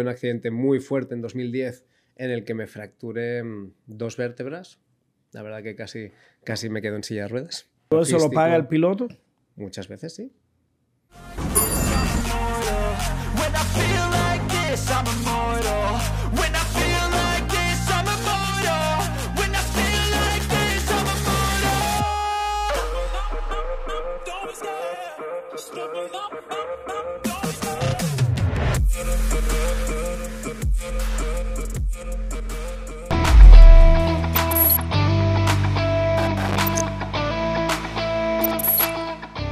un accidente muy fuerte en 2010 en el que me fracturé mm, dos vértebras. La verdad que casi, casi me quedo en silla de ruedas. ¿Todo eso lo paga el piloto? Muchas veces, sí.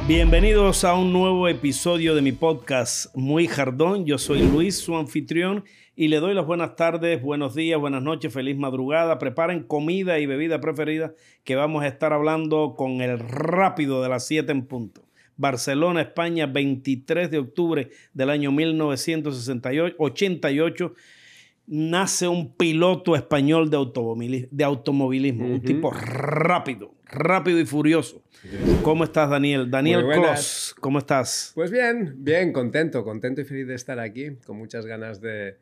Bienvenidos a un nuevo episodio de mi podcast Muy Jardón. Yo soy Luis, su anfitrión, y le doy las buenas tardes, buenos días, buenas noches, feliz madrugada. Preparen comida y bebida preferida que vamos a estar hablando con el rápido de las 7 en punto. Barcelona, España, 23 de octubre del año 1988 nace un piloto español de automovilismo, de automovilismo un tipo rápido, rápido y furioso. ¿Cómo estás, Daniel? Daniel Cross, ¿cómo estás? Pues bien, bien, contento, contento y feliz de estar aquí, con muchas ganas de,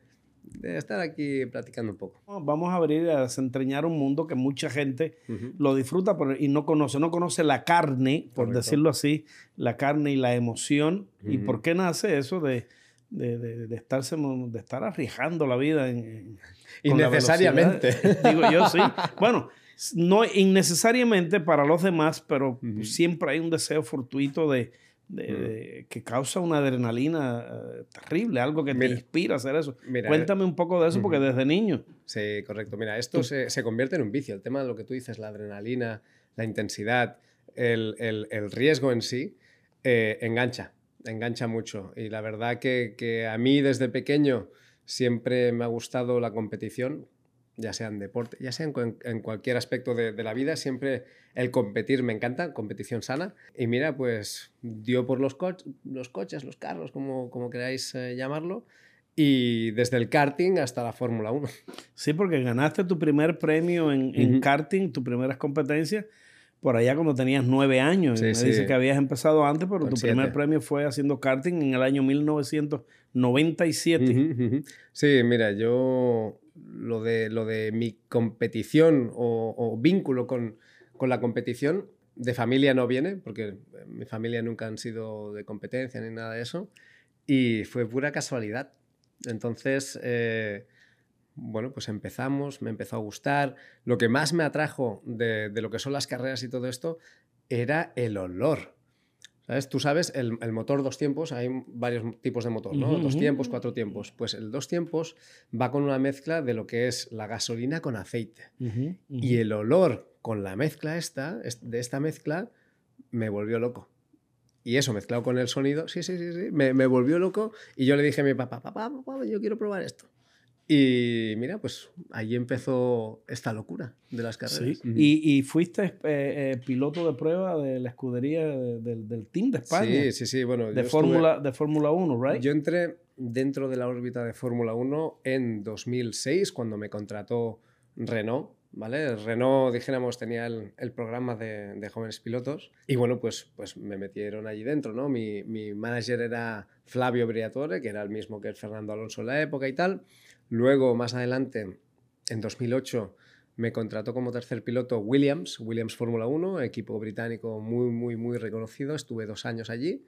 estar aquí platicando un poco. Vamos a abrir a desentrañar un mundo que mucha gente lo disfruta y no conoce. No conoce la carne, por decirlo así, la carne y la emoción. ¿Y por qué nace eso de de, de, estarse, de estar arriesgando la vida. En, innecesariamente. Digo yo, sí. Bueno, no innecesariamente para los demás, pero siempre hay un deseo fortuito de, que causa una adrenalina eh, terrible, algo que te inspira a hacer eso. Cuéntame un poco de eso, porque desde niño. Sí, correcto. Mira, esto se, se, convierte en un vicio. El tema de lo que tú dices, la adrenalina, la intensidad, el, el, el riesgo en sí, eh, engancha engancha mucho. Y la verdad que, a mí desde pequeño siempre me ha gustado la competición, ya sea en deporte, ya sea en, cualquier aspecto de, la vida, siempre el competir me encanta, competición sana. Y mira, pues dio por los, los coches, los carros, como, como queráis eh, llamarlo. Y desde el karting hasta la Fórmula 1. Sí, porque ganaste tu primer premio en, karting, tu primeras competencias por allá cuando tenías nueve años. me dice que habías empezado antes, pero tu primer premio fue haciendo karting en el año 1997. Sí, mira, yo lo de, lo de mi competición o, vínculo con, con, la competición de familia no viene, porque mi familia nunca han sido de competencia ni nada de eso, y fue pura casualidad. Entonces, eh, bueno, pues empezamos, me empezó a gustar. Lo que más me atrajo de, lo que son las carreras y todo esto era el olor. ¿Sabes? Tú sabes, el, motor dos tiempos, hay varios tipos de motor, ¿no? Dos tiempos, cuatro tiempos. Pues el dos tiempos va con una mezcla de lo que es la gasolina con aceite. Y el olor con la mezcla esta, de esta mezcla, me volvió loco. Y eso mezclado con el sonido, sí, sí, sí, sí, me, me volvió loco. Y yo le dije a mi papá, papá, papá, yo quiero probar esto. Y mira, pues ahí empezó esta locura de las carreras. Sí. y, y, fuiste eh, eh, piloto de prueba de la escudería del team de España. Sí, sí, sí. Bueno, de Fórmula de Fórmula 1, ¿right? Yo entré dentro de la órbita de Fórmula 1 en 2006, cuando me contrató Renault. ¿Vale? Renault, dijéramos, tenía el, el programa de, de, jóvenes pilotos y bueno, pues, pues me metieron allí dentro, ¿no? Mi, mi manager era Flavio Briatore, que era el mismo que el Fernando Alonso en la época y tal. Luego, más adelante, en 2008, me contrató como tercer piloto Williams, Williams Fórmula 1, equipo británico muy, muy, muy reconocido. Estuve dos años allí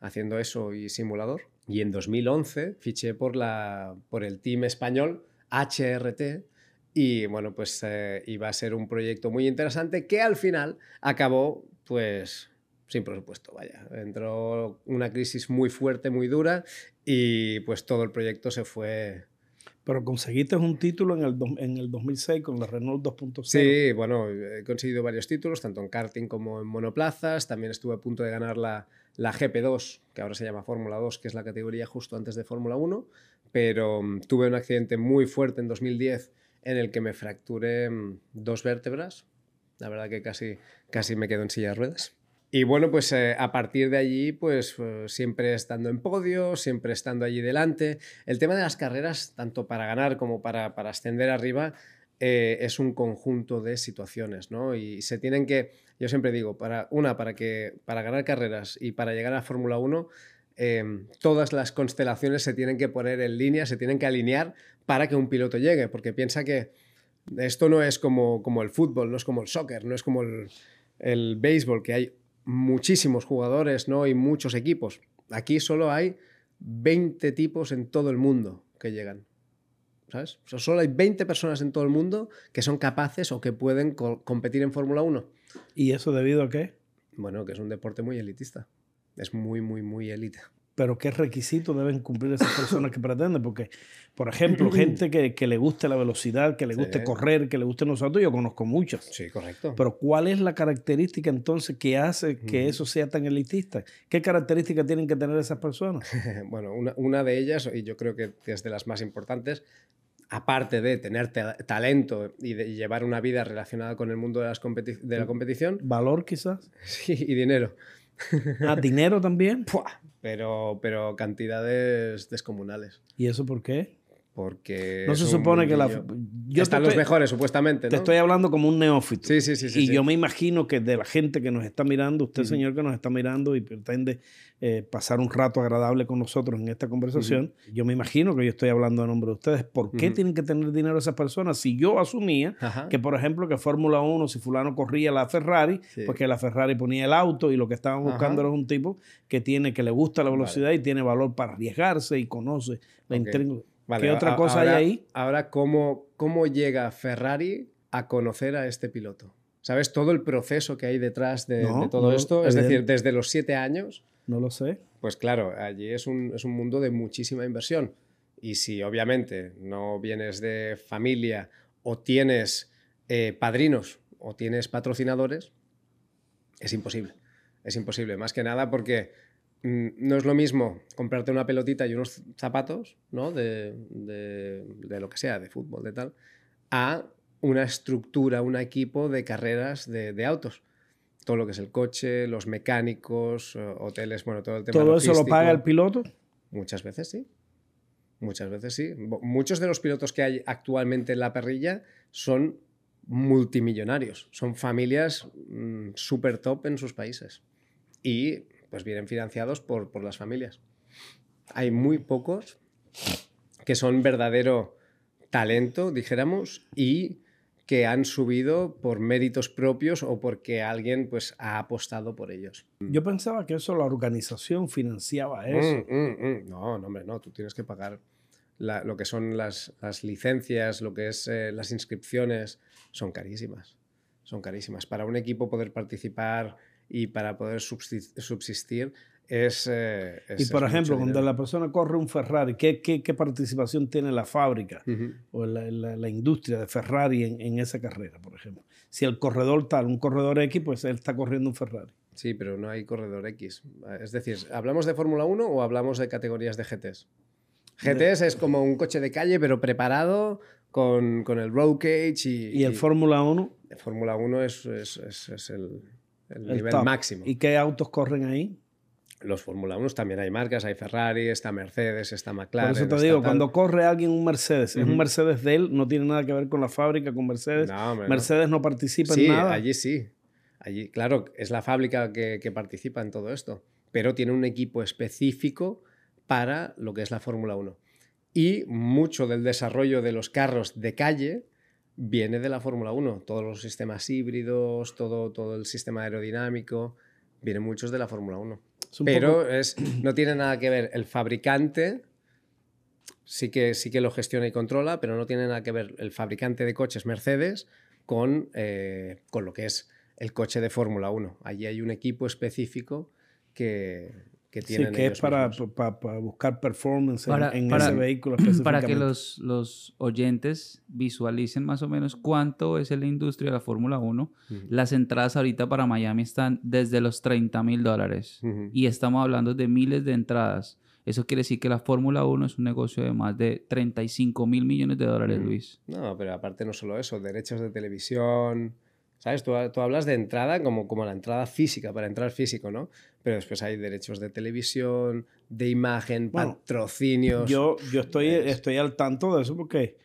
haciendo eso y simulador. Y en 2011 fiché por, la, por el team español HRT y bueno, pues eh, iba a ser un proyecto muy interesante que al final acabó pues sin presupuesto, vaya. Entró una crisis muy fuerte, muy dura y pues todo el proyecto se fue pero conseguiste un título en el, en el 2006 con la Renault 2.0. Sí, bueno, he conseguido varios títulos, tanto en karting como en monoplazas. También estuve a punto de ganar la, la GP2, que ahora se llama Fórmula 2, que es la categoría justo antes de Fórmula 1. Pero mm, tuve un accidente muy fuerte en 2010 en el que me fracturé mm, dos vértebras. La verdad que casi, casi me quedo en silla de ruedas. Y bueno, pues eh, a partir de allí, pues eh, siempre estando en podio, siempre estando allí delante. El tema de las carreras, tanto para ganar como para, para ascender arriba, eh, es un conjunto de situaciones, ¿no? Y se tienen que, yo siempre digo, para una, para, que, para ganar carreras y para llegar a Fórmula 1, em, todas las constelaciones se tienen que poner en línea, se tienen que alinear para que un piloto llegue, porque piensa que esto no es como, como el fútbol, no es como el soccer, no es como el, el béisbol, que hay muchísimos jugadores ¿no? y muchos equipos. Aquí solo hay 20 tipos en todo el mundo que llegan. ¿Sabes? solo hay 20 personas en todo el mundo que son capaces o que pueden competir en Fórmula 1. ¿Y eso debido a qué? Bueno, que es un deporte muy elitista. Es muy, muy, muy élite pero qué requisitos deben cumplir esas personas que pretenden. Porque, por ejemplo, gente que, que le guste la velocidad, que le guste correr, que le gusten los autos, yo conozco muchas. Sí, correcto. Pero ¿cuál es la característica entonces que hace que eso sea tan elitista? ¿Qué características tienen que tener esas personas? bueno, una, una, de ellas, y yo creo que es de las más importantes, aparte de tener talento y de llevar una vida relacionada con el mundo de, las de la competición. ¿Valor quizás? Sí, y dinero. ¿Ah, dinero también? Pero, pero cantidades descomunales. ¿Y eso por qué? Porque. No se supone que la. Yo Están los mejores, supuestamente. Te estoy hablando como un neófito. Sí, sí, sí. y yo me imagino que de la gente que nos está mirando, usted, señor, que nos está mirando y pretende eh, pasar un rato agradable con nosotros en esta conversación, yo me imagino que yo estoy hablando a nombre de ustedes. ¿Por qué tienen que tener dinero esas personas? Si yo asumía que, por ejemplo, que Fórmula 1, si fulano corría la Ferrari, porque la Ferrari ponía el auto y lo que estaban buscando era un tipo que tiene, que le gusta la velocidad y tiene valor para arriesgarse y conoce la okay. ¿Qué otra cosa hay ahí? Ahora, ¿cómo, ¿cómo llega Ferrari a conocer a este piloto? ¿Sabes todo el proceso que hay detrás de, todo esto? Es decir, desde los siete años. No lo sé. Pues claro, allí es un, es un mundo de muchísima inversión. Y si obviamente no vienes de familia o tienes eh, padrinos o tienes patrocinadores, es imposible. Es imposible. Más que nada porque no es lo mismo comprarte una pelotita y unos zapatos, ¿no? De, lo que sea, de fútbol, de tal, a una estructura, un equipo de carreras de, autos. Todo lo que es el coche, los mecánicos, eh, hoteles, bueno, todo el tema. ¿Todo eso lo paga el piloto? Muchas veces sí. Muchas veces sí. Muchos de los pilotos que hay actualmente en la perrilla son multimillonarios, son familias mm, súper top en sus países. Y pues vienen financiados por, por las familias. Hay muy pocos que son verdadero talento, dijéramos, y que han subido por méritos propios o porque alguien pues ha apostado por ellos. Yo pensaba que eso la organización financiaba mm, eso. Mm, mm. No, no, hombre, no, tú tienes que pagar lo que son las, licencias, lo que es eh, las inscripciones, son carísimas. Son carísimas. Para un equipo poder participar y para poder subsistir es... Eh, y por ejemplo, cuando la persona corre un Ferrari, ¿qué, qué, qué participación tiene la fábrica o la, la, industria de Ferrari en, en, esa carrera, por ejemplo? Si el corredor tal, un corredor X, pues él está corriendo un Ferrari. Sí, pero no hay corredor X. Es decir, ¿hablamos de Fórmula 1 o hablamos de categorías de GTs? GTs es como un coche de calle, pero preparado con, con el road cage y... ¿Y el Fórmula 1? El Fórmula 1 es, es, es, es el el, nivel máximo. ¿Y qué autos corren ahí? Los Fórmula 1 también hay marcas, hay Ferrari, está Mercedes, está McLaren. Por eso te digo, cuando corre alguien un Mercedes, es un Mercedes de él, no tiene nada que ver con la fábrica, con Mercedes. Mercedes no, participa en nada. Allí sí. Allí, claro, es la fábrica que, que participa en todo esto, pero tiene un equipo específico para lo que es la Fórmula 1. Y mucho del desarrollo de los carros de calle viene de la Fórmula 1. Todos los sistemas híbridos, todo, todo el sistema aerodinámico, vienen muchos de la Fórmula 1. Pero es, no tiene nada que ver el fabricante. Sí que, sí que lo gestiona y controla, pero no tiene nada que ver el fabricante de coches Mercedes con, eh, con lo que es el coche de Fórmula 1. Allí hay un equipo específico que, que tienen. Sí, que es para, para, buscar performance en, ese vehículo Para que los, los, oyentes visualicen más o menos cuánto es la industria de la Fórmula 1. Las entradas ahorita para Miami están desde los 30 mil dólares. Y estamos hablando de miles de entradas. Eso quiere decir que la Fórmula 1 es un negocio de más de 35 mil millones de dólares, Luis. No, pero aparte no solo eso, derechos de televisión, ¿Sabes? Tú, hablas de entrada como, como la entrada física, para entrar físico, ¿no? Pero después hay derechos de televisión, de imagen, patrocinios. Yo, yo estoy, estoy al tanto de eso porque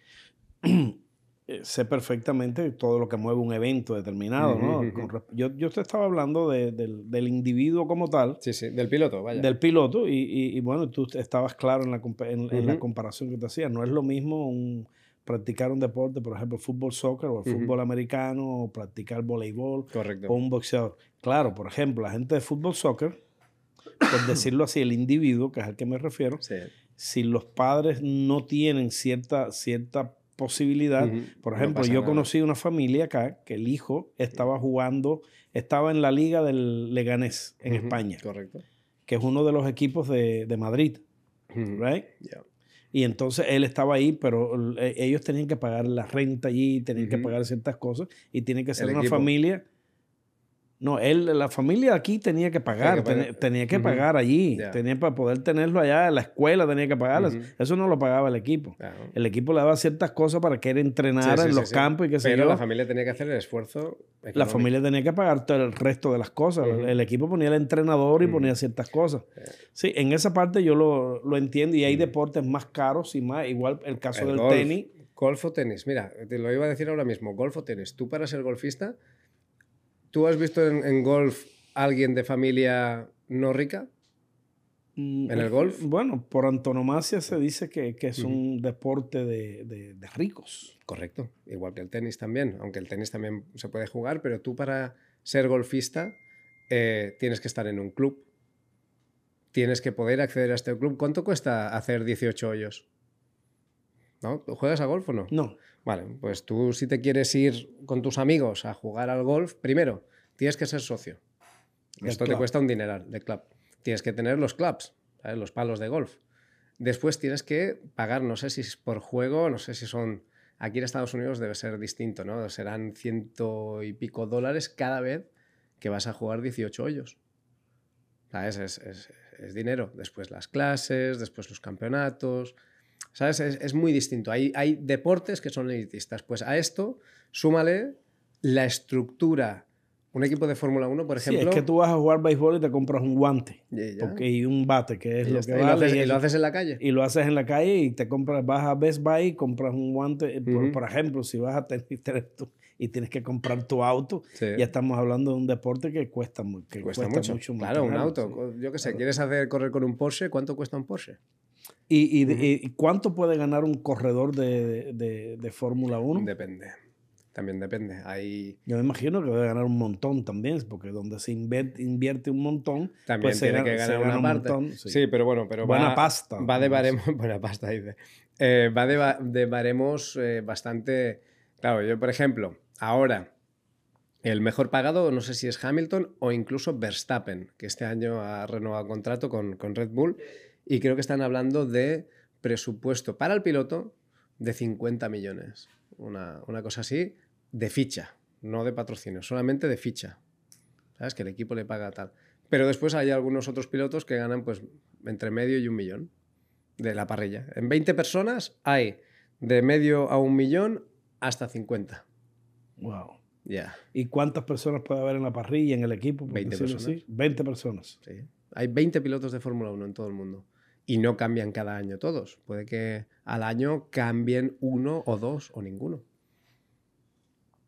eh, sé perfectamente todo lo que mueve un evento determinado, ¿no? yo, yo te estaba hablando del, individuo como tal. Sí, sí, del piloto, vaya. Del piloto, y, bueno, tú estabas claro en la, en, la comparación que te hacía. No es lo mismo un, practicar un deporte, por ejemplo, fútbol, soccer o el fútbol americano, o practicar voleibol, Correcto. o un boxeador. Claro, por ejemplo, la gente de fútbol, soccer, por decirlo así, el individuo, que es al que me refiero, si los padres no tienen cierta, cierta posibilidad. Por ejemplo, yo conocí una familia acá que el hijo estaba jugando, estaba en la liga del Leganés en España. Correcto. Que es uno de los equipos de, Madrid. Right? Y entonces él estaba ahí, pero e, ellos tenían que pagar la renta allí, tenían que pagar ciertas cosas y tiene que ser una familia no, él, la familia aquí tenía que pagar, tenía que pagar, allí, tenía para poder tenerlo allá, la escuela tenía que pagarlo. Eso no lo pagaba el equipo. El equipo le daba ciertas cosas para que él entrenara en los campos y que se Pero la familia tenía que hacer el esfuerzo. La familia tenía que pagar todo el resto de las cosas. El equipo ponía el entrenador y ponía ciertas cosas. Sí, en esa parte yo lo, entiendo y hay deportes más caros y más, igual el caso del tenis. Golf o tenis, mira, te lo iba a decir ahora mismo, golf o tenis. Tú para ser golfista ¿Tú has visto en, golf alguien de familia no rica? Mm, ¿En el golf? Bueno, por antonomasia se dice que, es un deporte de, ricos. Correcto, igual que el tenis también, aunque el tenis también se puede jugar, pero tú para ser golfista eh, tienes que estar en un club, tienes que poder acceder a este club. ¿Cuánto cuesta hacer 18 hoyos? ¿No? ¿Juegas a golf o no? No. Vale, pues tú si te quieres ir con tus amigos a jugar al golf, primero tienes que ser socio. Esto te cuesta un dineral de club. Tienes que tener los clubs, los palos de golf. Después tienes que pagar, no sé si es por juego, no sé si son... Aquí en Estados Unidos debe ser distinto, ¿no? Serán ciento y pico dólares cada vez que vas a jugar 18 hoyos. Es, es dinero. Después las clases, después los campeonatos, ¿Sabes? Es, muy distinto. Hay, hay deportes que son elitistas. Pues a esto, súmale la estructura. Un equipo de Fórmula 1, por ejemplo. Sí, es que tú vas a jugar béisbol y te compras un guante. y un bate, que es lo que vale. Y lo, haces, en la calle. Y lo haces en la calle y te compras, vas a Best Buy y compras un guante. por, ejemplo, si vas a tener, y tienes que comprar tu auto, ya estamos hablando de un deporte que cuesta, que cuesta, mucho. claro, un auto. Yo qué sé, ¿quieres hacer correr con un Porsche? ¿Cuánto cuesta un Porsche? ¿Y, cuánto puede ganar un corredor de, Fórmula 1? Depende. También depende. Hay... Yo me imagino que debe ganar un montón también, porque donde se invierte, un montón, también pues tiene que ganar una parte. sí. pero bueno, pero buena pasta. Va de baremos, buena pasta dice. Eh, va de, de baremos eh, bastante. Claro, yo por ejemplo, ahora el mejor pagado, no sé si es Hamilton o incluso Verstappen, que este año ha renovado contrato con, con Red Bull y creo que están hablando de presupuesto para el piloto de 50 millones. Una, cosa así, de ficha, no de patrocinio, solamente de ficha. ¿Sabes? Que el equipo le paga tal. Pero después hay algunos otros pilotos que ganan pues entre medio y un millón de la parrilla. En 20 personas hay de medio a un millón hasta 50. Wow. Ya. ¿Y cuántas personas puede haber en la parrilla, en el equipo? 20 personas. 20 personas. Sí. Hay 20 pilotos de Fórmula 1 en todo el mundo y no cambian cada año todos. Puede que al año cambien uno o dos o ninguno.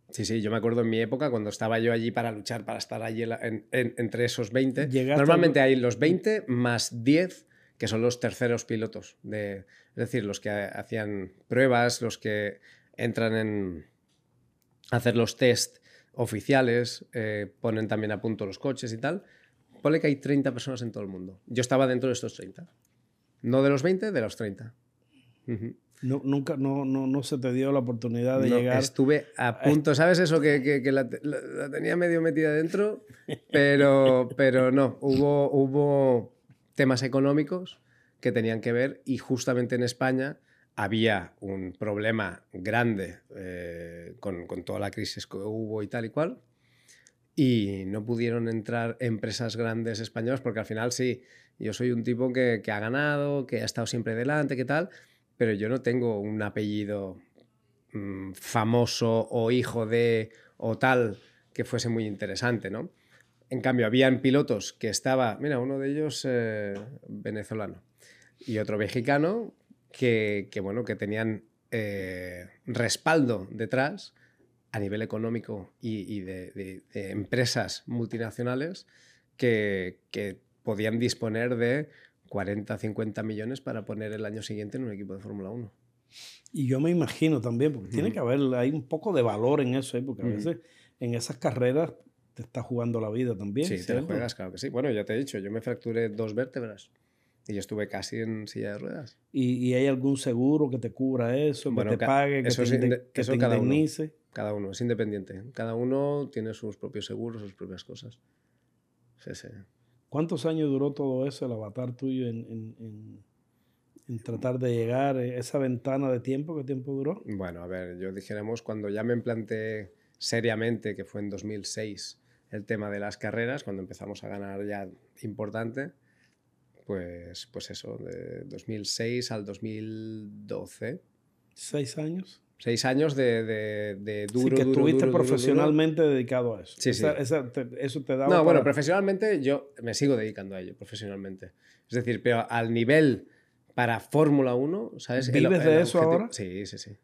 Sí, sí, yo me acuerdo en mi época cuando estaba yo allí para luchar, para estar allí entre esos 20. Normalmente hay los 20 más 10 que son los terceros pilotos, de, es decir, los que hacían pruebas, los que entran en hacer los test oficiales, eh, ponen también a punto los coches y tal. Pone que hay 30 personas en todo el mundo. Yo estaba dentro de estos 30. No de los 20, de los 30. no, nunca, no, no, no, se te dio la oportunidad de llegar. Estuve a punto, ¿sabes eso? Que, que, la, tenía medio metida dentro, pero, pero no, hubo, hubo temas económicos que tenían que ver y justamente en España había un problema grande eh, con, con, toda la crisis que hubo y tal y cual. Y no pudieron entrar empresas grandes españolas porque al final sí, yo soy un tipo que, ha ganado, que ha estado siempre delante, ¿qué tal? Pero yo no tengo un apellido mm, famoso o hijo de o tal que fuese muy interesante, ¿no? En cambio, habían pilotos que estaba, mira, uno de ellos eh, venezolano y otro mexicano que, bueno, que tenían eh, respaldo detrás a nivel económico y, de, empresas multinacionales que, que podían disponer de 40, 50 millones para poner el año siguiente en un equipo de Fórmula 1. Y yo me imagino también, porque tiene que haber, hay un poco de valor en eso, ¿eh? porque a veces en esas carreras te está jugando la vida también. Sí, te la juegas, claro que sí. Bueno, ya te he dicho, yo me fracturé dos vértebras y yo estuve casi en silla de ruedas. ¿Y, hay algún seguro que te cubra eso, que te pague, que te, eso cada indemnice? Uno, cada uno, es independiente. Cada uno tiene sus propios seguros, sus propias cosas. Sí, sí. ¿Cuántos años duró todo eso, el avatar tuyo, en, en, tratar de llegar a esa ventana de tiempo? ¿Qué tiempo duró? Bueno, a ver, yo dijéramos, cuando ya me implanté seriamente, que fue en 2006, el tema de las carreras, cuando empezamos a ganar ya importante, pues, pues eso, de 2006 al 2012. ¿Seis años? Seis años de, de, duro, sí, que estuviste profesionalmente dedicado a eso. Sí, sí. eso te da. No, bueno, profesionalmente yo me sigo dedicando a ello, profesionalmente. Es decir, pero al nivel para Fórmula 1, ¿sabes? ¿Vives de eso ahora? Sí, sí, sí.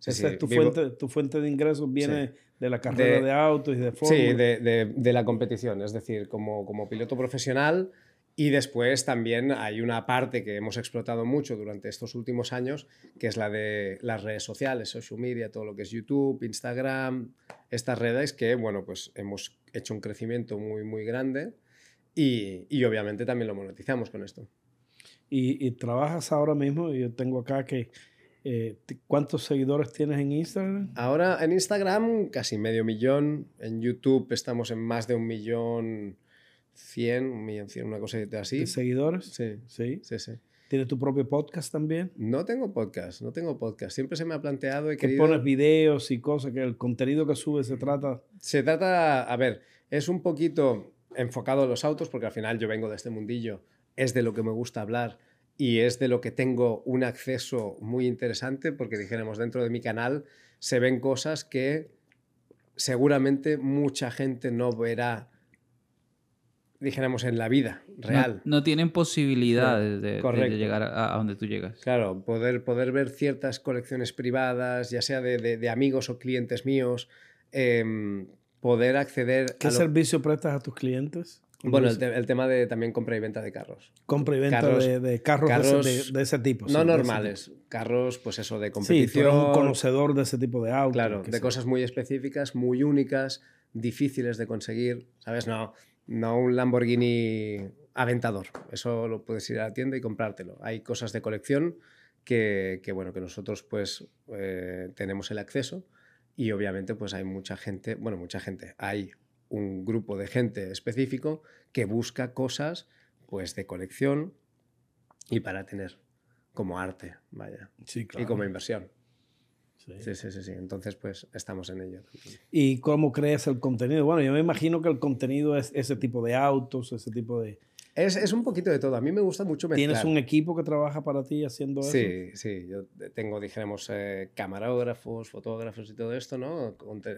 sí, tu, fuente, tu fuente de ingresos viene de la carrera de, autos y de Fórmula. Sí, de, de, la competición. Es decir, como, como piloto profesional y después también hay una parte que hemos explotado mucho durante estos últimos años, que es la de las redes sociales, social media, todo lo que es YouTube, Instagram, estas redes que, bueno, pues hemos hecho un crecimiento muy, muy grande y, y obviamente también lo monetizamos con esto. Y, trabajas ahora mismo, yo tengo acá que... Eh, ¿Cuántos seguidores tienes en Instagram? Ahora en Instagram casi medio millón, en YouTube estamos en más de un millón 100, un millón 100, una cosa así. ¿De seguidores? Sí. Sí. Sí, sí. ¿Tienes tu propio podcast también? No tengo podcast, no tengo podcast. Siempre se me ha planteado que pones videos y cosas, que el contenido que subes se trata... Se trata, a ver, es un poquito enfocado a los autos, porque al final yo vengo de este mundillo, es de lo que me gusta hablar y es de lo que tengo un acceso muy interesante, porque dijéramos, dentro de mi canal se ven cosas que seguramente mucha gente no verá dijéramos, en la vida real. No, tienen posibilidades de, llegar a, donde tú llegas. Claro, poder, poder ver ciertas colecciones privadas, ya sea de, amigos o clientes míos, em, poder acceder ¿Qué servicio prestas a tus clientes? Bueno, el, tema de también compra y venta de carros. Compra y venta de, carros, de, ese tipo. No normales, carros, pues eso, de competición. Sí, un conocedor de ese tipo de autos. Claro, de cosas muy específicas, muy únicas, difíciles de conseguir, ¿sabes? No, no un Lamborghini Aventador. Eso lo puedes ir a la tienda y comprártelo. Hay cosas de colección que, bueno, que nosotros pues eh, tenemos el acceso y obviamente pues hay mucha gente, bueno, mucha gente, hay un grupo de gente específico que busca cosas pues de colección y para tener como arte, vaya, y como inversión. Sí. sí, sí, sí, Entonces, pues estamos en ello. ¿Y cómo crees el contenido? Bueno, yo me imagino que el contenido es ese tipo de autos, ese tipo de... Es, es un poquito de todo. A mí me gusta mucho mezclar. ¿Tienes un equipo que trabaja para ti haciendo eso? Sí, sí. Yo tengo, dijéramos, eh, camarógrafos, fotógrafos y todo esto, ¿no?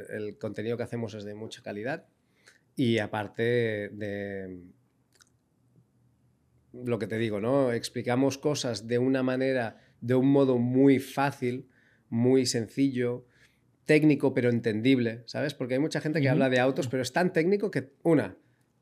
El contenido que hacemos es de mucha calidad. Y aparte de lo que te digo, ¿no? Explicamos cosas de una manera, de un modo muy fácil muy sencillo, técnico pero entendible, ¿sabes? Porque hay mucha gente que habla de autos, pero es tan técnico que, una,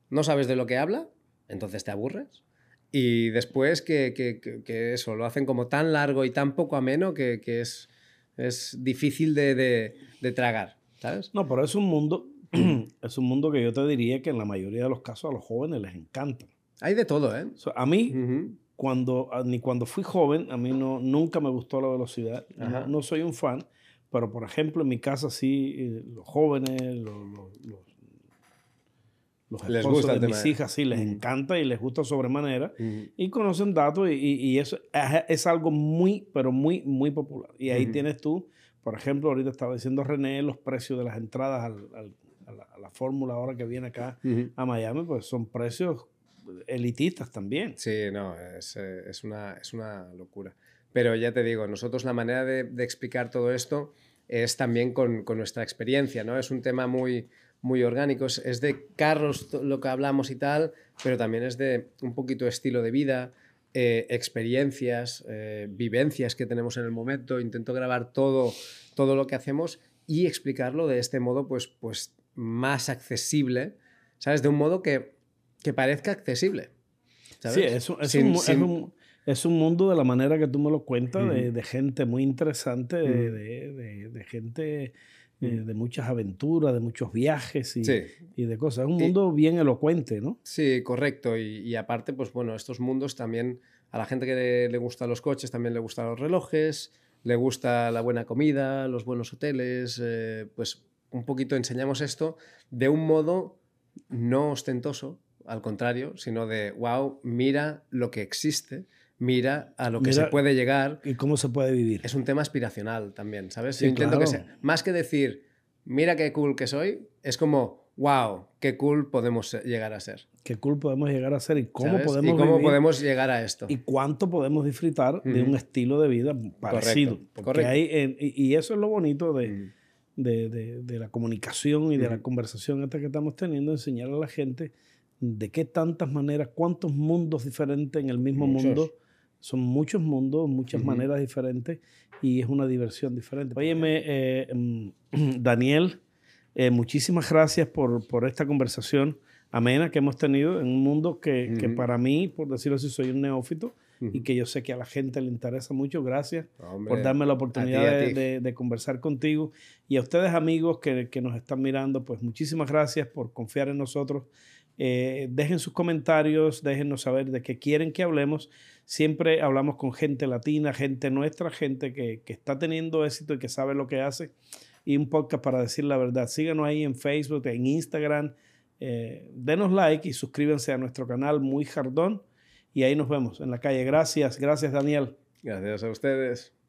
no sabes de lo que habla, entonces te aburres. Y después que, que, eso, lo hacen como tan largo y tan poco ameno que, es, es difícil de, de, tragar, ¿sabes? No, pero es un mundo, es un mundo que yo te diría que en la mayoría de los casos a los jóvenes les encanta. Hay de todo, ¿eh? a mí, cuando, ah, ni cuando fui joven, a mí no, nunca me gustó la velocidad. No, soy un fan, pero por ejemplo en mi casa sí, eh, los jóvenes, los, los, esposos de mis hijas sí les encanta y les gusta sobremanera y conocen datos y, y, eso es, algo muy, pero muy, muy popular. Y ahí tienes tú, por ejemplo, ahorita estaba diciendo René, los precios de las entradas al, a la, la fórmula ahora que viene acá a Miami, pues son precios elitistas también. Sí, no, es, eh, es, una, es una locura. Pero ya te digo, nosotros la manera de, explicar todo esto es también con, con, nuestra experiencia, ¿no? Es un tema muy, muy orgánico, es, es, de carros lo que hablamos y tal, pero también es de un poquito estilo de vida, eh, experiencias, eh, vivencias que tenemos en el momento, intento grabar todo, todo lo que hacemos y explicarlo de este modo pues, pues más accesible, ¿sabes? De un modo que, que parezca accesible. Sí, es un, es, un, mundo de la manera que tú me lo cuentas, de, gente muy interesante, de, de, gente eh, de muchas aventuras, de muchos viajes y, y de cosas. Es un mundo bien elocuente, ¿no? Sí, correcto. Y, aparte, pues bueno, estos mundos también, a la gente que le, gustan los coches, también le gustan los relojes, le gusta la buena comida, los buenos hoteles, eh, pues un poquito enseñamos esto de un modo no ostentoso, al contrario, sino de, wow, mira lo que existe mira a lo que se puede llegar. Y cómo se puede vivir. Es un tema aspiracional también, ¿sabes? Yo intento que sea, más que decir, mira qué cool que soy, es como, wow, qué cool podemos llegar a ser. Qué cool podemos llegar a ser y cómo podemos ¿Y cómo podemos llegar a esto. Y cuánto podemos disfrutar de un estilo de vida parecido. Correcto. Hay, y eso es lo bonito de, de, de, la comunicación y de la conversación esta que estamos teniendo, enseñar a la gente de qué tantas maneras, cuántos mundos diferentes en el mismo mundo son muchos mundos, muchas maneras diferentes y es una diversión diferente. Óyeme, eh, mm, Daniel, eh, muchísimas gracias por, por, esta conversación amena que hemos tenido en un mundo que, que para mí, por decirlo así, soy un neófito y que yo sé que a la gente le interesa mucho. Gracias por darme la oportunidad de, de, conversar contigo. Y a ustedes amigos que, que, nos están mirando, pues muchísimas gracias por confiar en nosotros. Eh, dejen sus comentarios, déjennos saber de qué quieren que hablemos. Siempre hablamos con gente latina, gente nuestra, gente que, está teniendo éxito y que sabe lo que hace. Y un podcast para decir la verdad. Síganos ahí en Facebook, en Instagram. Eh, denos like y suscríbanse a nuestro canal Muy Jardón. Y ahí nos vemos en la calle. Gracias, gracias Daniel. Gracias a ustedes.